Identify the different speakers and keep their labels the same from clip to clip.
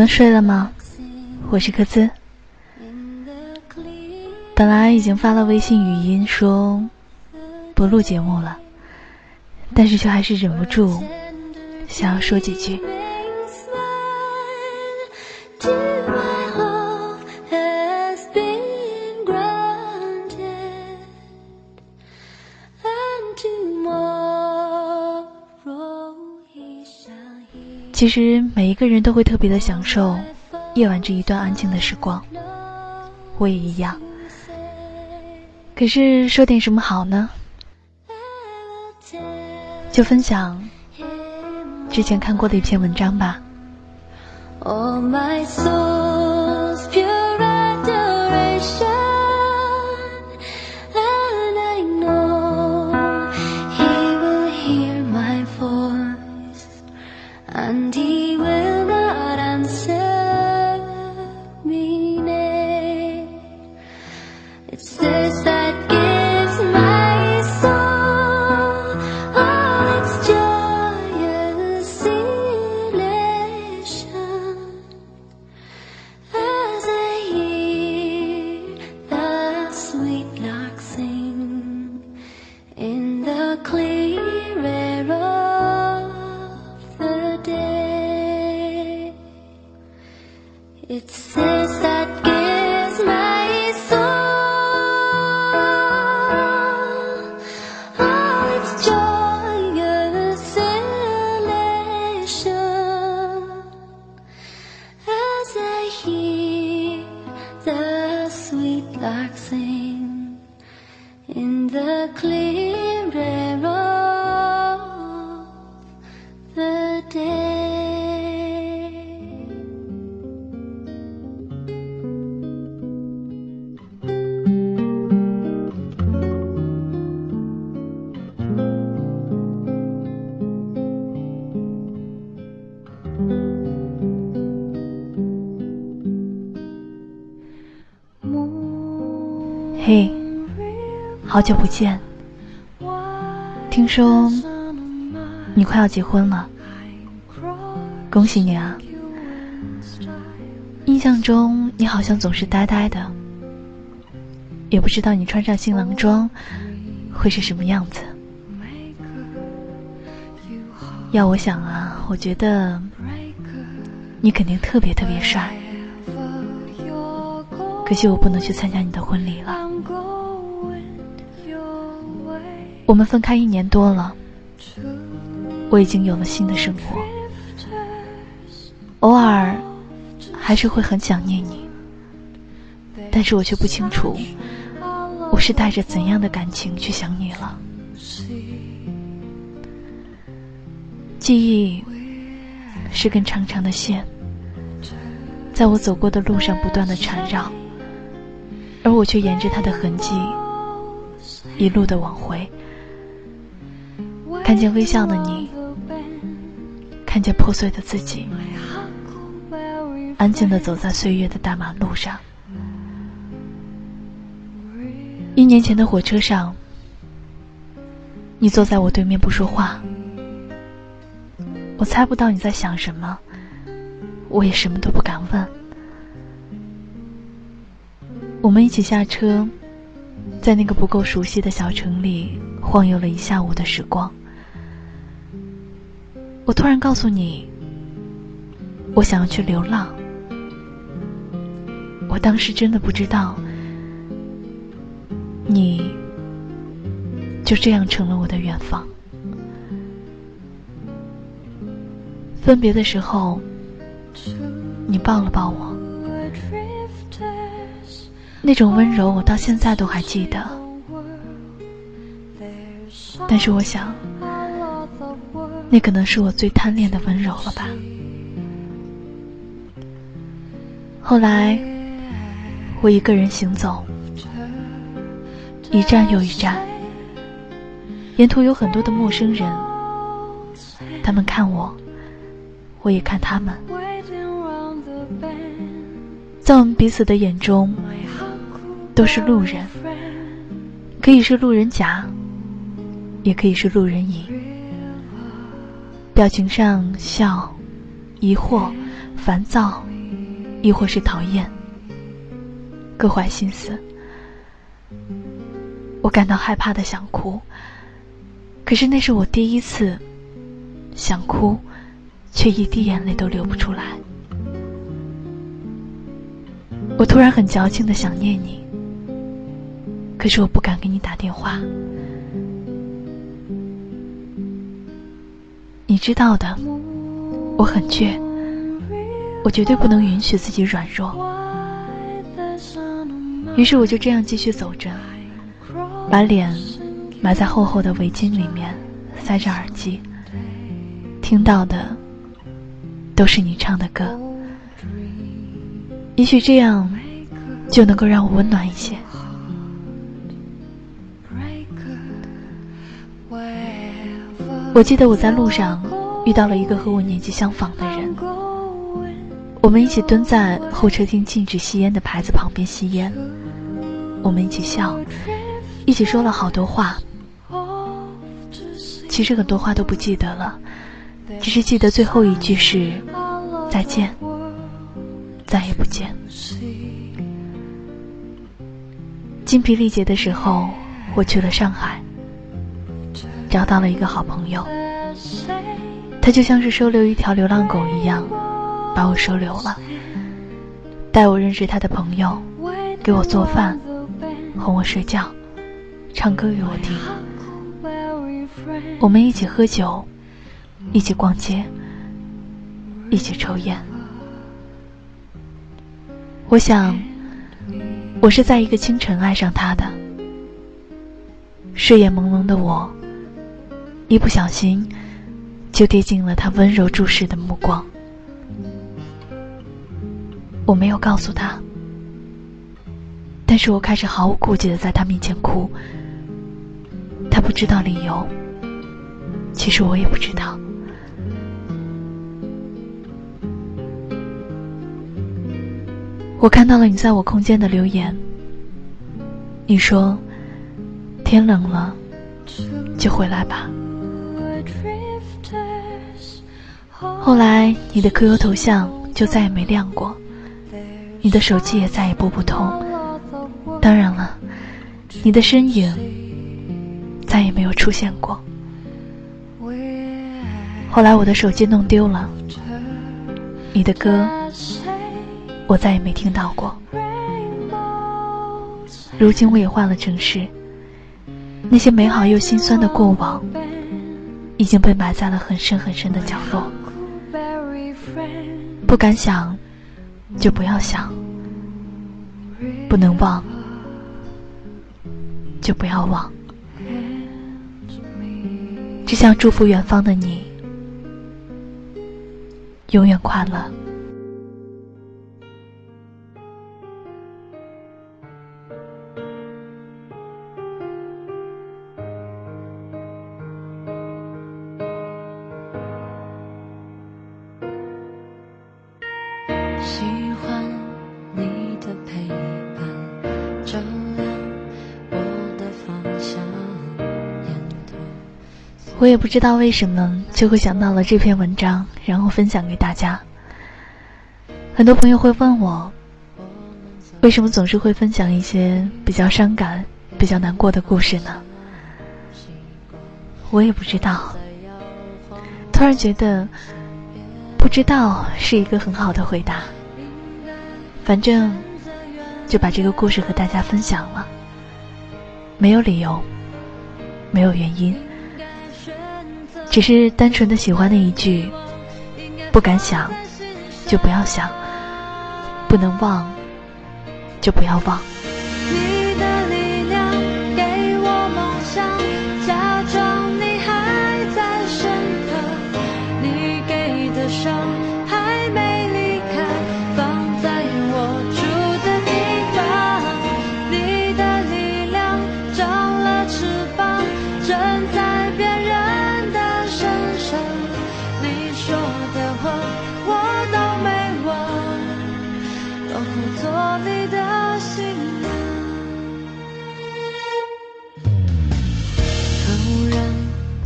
Speaker 1: 你们睡了吗？我是科兹。本来已经发了微信语音说不录节目了，但是却还是忍不住想要说几句。其实每一个人都会特别的享受夜晚这一段安静的时光，我也一样。可是说点什么好呢？就分享之前看过的一篇文章吧。好久不见。听说你快要结婚了，恭喜你啊！印象中你好像总是呆呆的，也不知道你穿上新郎装会是什么样子。要我想啊，我觉得你肯定特别特别帅。可惜我不能去参加你的婚礼了。我们分开一年多了，我已经有了新的生活，偶尔还是会很想念你，但是我却不清楚我是带着怎样的感情去想你了。记忆是根长长的线，在我走过的路上不断的缠绕。而我却沿着它的痕迹，一路的往回，看见微笑的你，看见破碎的自己，安静的走在岁月的大马路上。一年前的火车上，你坐在我对面不说话，我猜不到你在想什么，我也什么都不敢问。我们一起下车，在那个不够熟悉的小城里晃悠了一下午的时光。我突然告诉你，我想要去流浪。我当时真的不知道，你就这样成了我的远方。分别的时候，你抱了抱我。那种温柔，我到现在都还记得。但是我想，那可能是我最贪恋的温柔了吧。后来，我一个人行走，一站又一站，沿途有很多的陌生人，他们看我，我也看他们，在我们彼此的眼中。都是路人，可以是路人甲，也可以是路人乙。表情上笑、疑惑、烦躁，亦或是讨厌，各怀心思。我感到害怕的想哭，可是那是我第一次想哭，却一滴眼泪都流不出来。我突然很矫情的想念你，可是我不敢给你打电话。你知道的，我很倔，我绝对不能允许自己软弱。于是我就这样继续走着，把脸埋在厚厚的围巾里面，塞着耳机，听到的都是你唱的歌。也许这样就能够让我温暖一些。我记得我在路上遇到了一个和我年纪相仿的人，我们一起蹲在候车厅禁止吸烟的牌子旁边吸烟，我们一起笑，一起说了好多话。其实很多话都不记得了，只是记得最后一句是“再见，再也不见”。精疲力竭的时候，我去了上海。找到了一个好朋友，他就像是收留一条流浪狗一样，把我收留了，带我认识他的朋友，给我做饭，哄我睡觉，唱歌给我听。我们一起喝酒，一起逛街，一起抽烟。我想，我是在一个清晨爱上他的，睡眼朦胧的我。一不小心，就跌进了他温柔注视的目光。我没有告诉他，但是我开始毫无顾忌的在他面前哭。他不知道理由，其实我也不知道。我看到了你在我空间的留言，你说：“天冷了，就回来吧。”后来，你的 QQ 头像就再也没亮过，你的手机也再也拨不通。当然了，你的身影再也没有出现过。后来，我的手机弄丢了，你的歌我再也没听到过。如今，我也换了城市，那些美好又心酸的过往。已经被埋在了很深很深的角落，不敢想，就不要想；不能忘，就不要忘。只想祝福远方的你，永远快乐。我也不知道为什么就会想到了这篇文章，然后分享给大家。很多朋友会问我，为什么总是会分享一些比较伤感、比较难过的故事呢？我也不知道。突然觉得，不知道是一个很好的回答。反正就把这个故事和大家分享了，没有理由，没有原因。只是单纯的喜欢那一句，不敢想，就不要想；不能忘，就不要忘。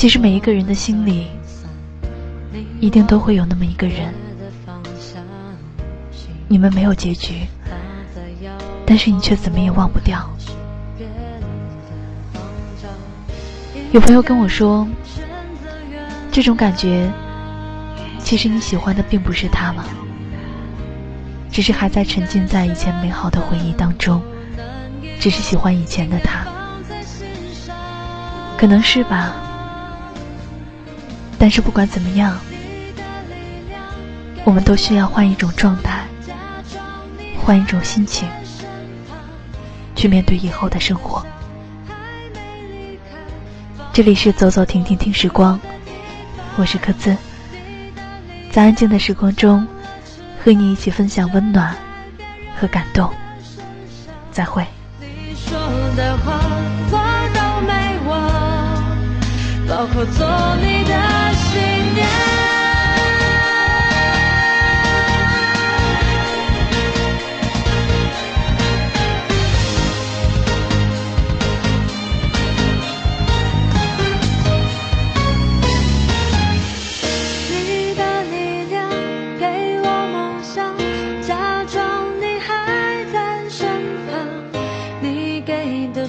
Speaker 1: 其实每一个人的心里，
Speaker 2: 一定都会有那么一个人，你们没有结局，但是你却怎么也忘不掉。有朋友跟我说，这种感觉，其实你喜欢的并不是他了，只是还在沉浸在以前美好的回忆当中，只是喜欢以前的他，可能是吧。但是不管怎么样。我们都需要换一种状态，换一种心情，去面对以后的生活。这里是走走停停听时光，我是柯兹，在安静的时光中，和你一起分享温暖和感动。再会。包括做你的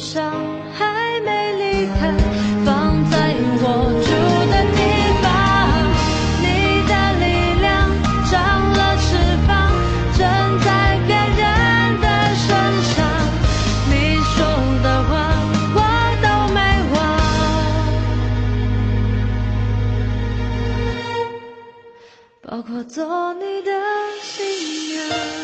Speaker 2: 伤还没离开，放在我住的地方。你的力量长了翅膀，站在别人的身上。你说的话我都没忘，包括做你的新娘。